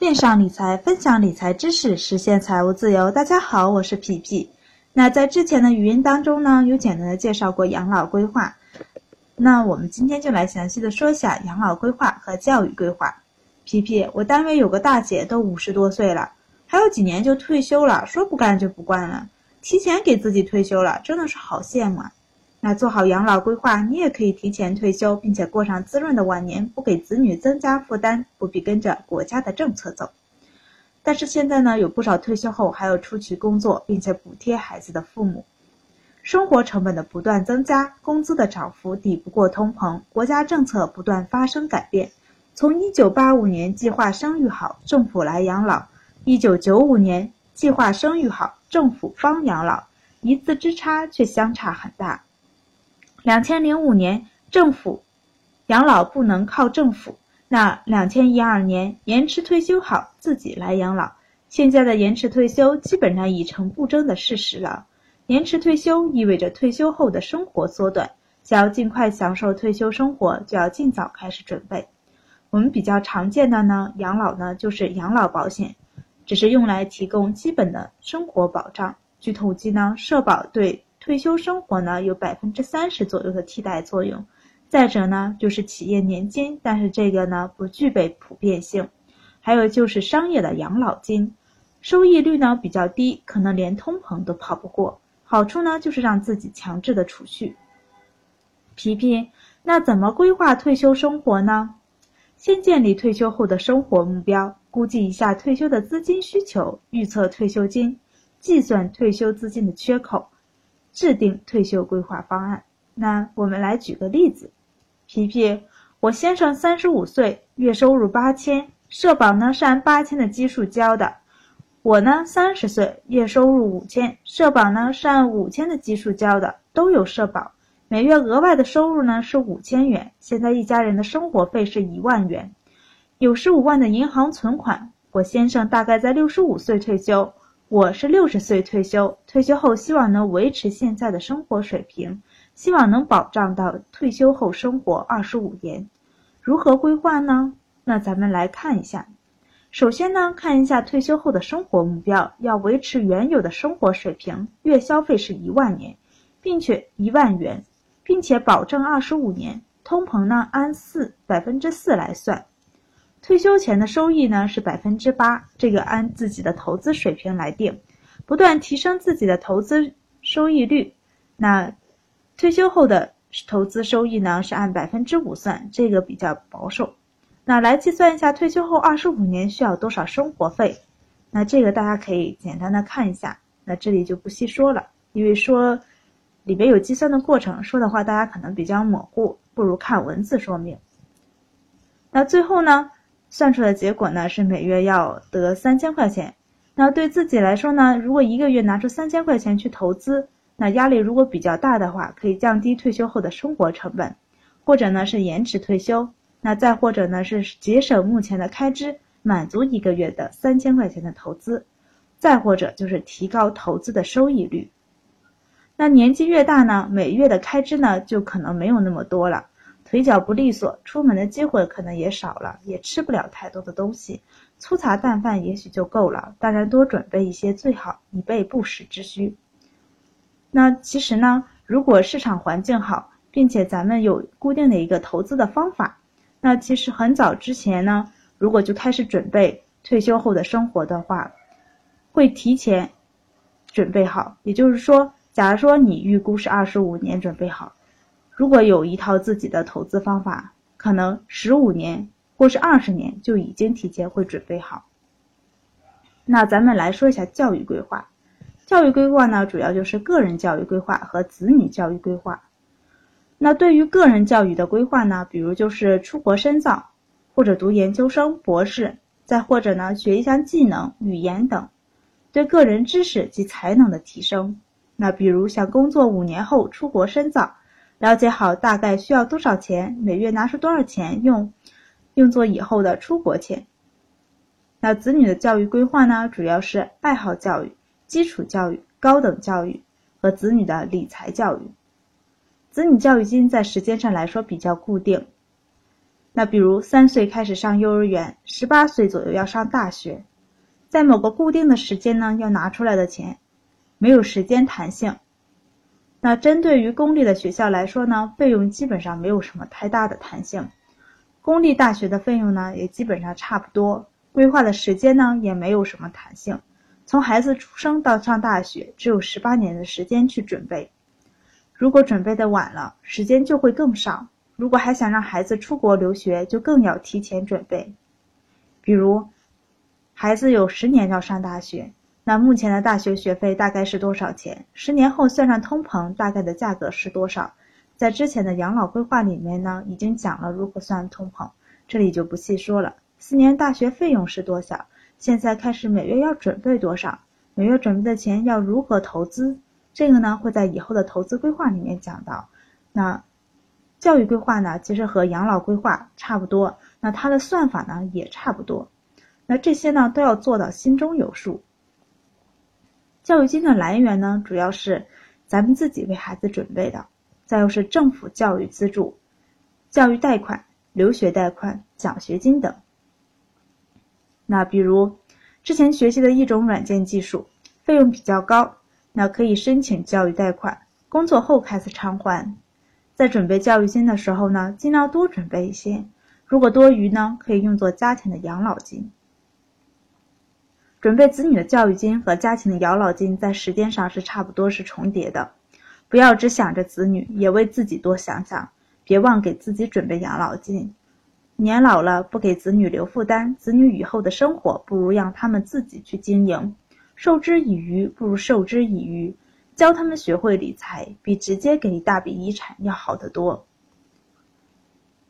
链上理财，分享理财知识，实现财务自由。大家好，我是皮皮。那在之前的语音当中呢，有简单的介绍过养老规划。那我们今天就来详细的说一下养老规划和教育规划。皮皮，我单位有个大姐都五十多岁了，还有几年就退休了，说不干就不干了，提前给自己退休了，真的是好羡慕啊。那做好养老规划，你也可以提前退休，并且过上滋润的晚年，不给子女增加负担，不必跟着国家的政策走。但是现在呢，有不少退休后还要出去工作，并且补贴孩子的父母，生活成本的不断增加，工资的涨幅抵不过通膨，国家政策不断发生改变。从一九八五年计划生育好，政府来养老；一九九五年计划生育好，政府帮养老，一字之差却相差很大。两千零五年，政府养老不能靠政府。那两千一二年延迟退休好，自己来养老。现在的延迟退休基本上已成不争的事实了。延迟退休意味着退休后的生活缩短，想要尽快享受退休生活，就要尽早开始准备。我们比较常见的呢，养老呢就是养老保险，只是用来提供基本的生活保障。据统计呢，社保对退休生活呢有百分之三十左右的替代作用，再者呢就是企业年金，但是这个呢不具备普遍性，还有就是商业的养老金，收益率呢比较低，可能连通膨都跑不过。好处呢就是让自己强制的储蓄。皮皮，那怎么规划退休生活呢？先建立退休后的生活目标，估计一下退休的资金需求，预测退休金，计算退休资金的缺口。制定退休规划方案。那我们来举个例子，皮皮，我先生三十五岁，月收入八千，社保呢是按八千的基数交的。我呢三十岁，月收入五千，社保呢是按五千的基数交的，都有社保。每月额外的收入呢是五千元。现在一家人的生活费是一万元，有十五万的银行存款。我先生大概在六十五岁退休。我是六十岁退休，退休后希望能维持现在的生活水平，希望能保障到退休后生活二十五年。如何规划呢？那咱们来看一下。首先呢，看一下退休后的生活目标，要维持原有的生活水平，月消费是一万年，并且一万元，并且保证二十五年，通膨呢按四百分之四来算。退休前的收益呢是百分之八，这个按自己的投资水平来定，不断提升自己的投资收益率。那退休后的投资收益呢是按百分之五算，这个比较保守。那来计算一下退休后二十五年需要多少生活费？那这个大家可以简单的看一下，那这里就不细说了，因为说里边有计算的过程，说的话大家可能比较模糊，不如看文字说明。那最后呢？算出的结果呢是每月要得三千块钱。那对自己来说呢，如果一个月拿出三千块钱去投资，那压力如果比较大的话，可以降低退休后的生活成本，或者呢是延迟退休，那再或者呢是节省目前的开支，满足一个月的三千块钱的投资，再或者就是提高投资的收益率。那年纪越大呢，每月的开支呢就可能没有那么多了。腿脚不利索，出门的机会可能也少了，也吃不了太多的东西，粗茶淡饭也许就够了。当然，多准备一些最好，以备不时之需。那其实呢，如果市场环境好，并且咱们有固定的一个投资的方法，那其实很早之前呢，如果就开始准备退休后的生活的话，会提前准备好。也就是说，假如说你预估是二十五年准备好。如果有一套自己的投资方法，可能十五年或是二十年就已经提前会准备好。那咱们来说一下教育规划。教育规划呢，主要就是个人教育规划和子女教育规划。那对于个人教育的规划呢，比如就是出国深造，或者读研究生、博士，再或者呢学一项技能、语言等，对个人知识及才能的提升。那比如想工作五年后出国深造。了解好大概需要多少钱，每月拿出多少钱用，用作以后的出国钱。那子女的教育规划呢，主要是爱好教育、基础教育、高等教育和子女的理财教育。子女教育金在时间上来说比较固定，那比如三岁开始上幼儿园，十八岁左右要上大学，在某个固定的时间呢要拿出来的钱，没有时间弹性。那针对于公立的学校来说呢，费用基本上没有什么太大的弹性。公立大学的费用呢也基本上差不多，规划的时间呢也没有什么弹性。从孩子出生到上大学，只有十八年的时间去准备。如果准备的晚了，时间就会更少。如果还想让孩子出国留学，就更要提前准备。比如，孩子有十年要上大学，那目前的大学学费大概是多少钱？十年后算上通膨，大概的价格是多少？在之前的养老规划里面呢，已经讲了如何算通膨，这里就不细说了。四年大学费用是多少？现在开始每月要准备多少？每月准备的钱要如何投资？这个呢会在以后的投资规划里面讲到。那。教育规划呢，其实和养老规划差不多，那它的算法呢也差不多，那这些呢都要做到心中有数。教育金的来源呢，主要是咱们自己为孩子准备的，再又是政府教育资助、教育贷款、留学贷款、奖学金等。那比如之前学习的一种软件技术，费用比较高，那可以申请教育贷款，工作后开始偿还。在准备教育金的时候呢，尽量多准备一些。如果多余呢，可以用作家庭的养老金。准备子女的教育金和家庭的养老金在时间上是差不多是重叠的。不要只想着子女，也为自己多想想，别忘给自己准备养老金。年老了不给子女留负担，子女以后的生活不如让他们自己去经营。授之以鱼，不如授之以渔。教他们学会理财，比直接给一大笔遗产要好得多。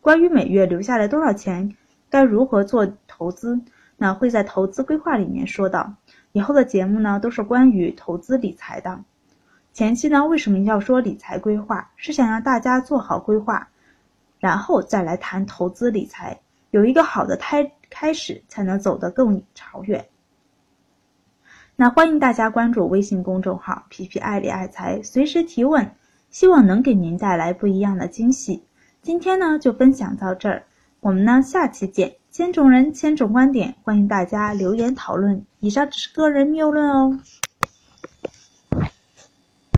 关于每月留下来多少钱，该如何做投资，那会在投资规划里面说到。以后的节目呢，都是关于投资理财的。前期呢，为什么要说理财规划？是想让大家做好规划，然后再来谈投资理财，有一个好的开开始，才能走得更长远。那欢迎大家关注微信公众号“皮皮爱理爱财”，随时提问，希望能给您带来不一样的惊喜。今天呢就分享到这儿，我们呢下期见。千种人，千种观点，欢迎大家留言讨论。以上只是个人谬论哦。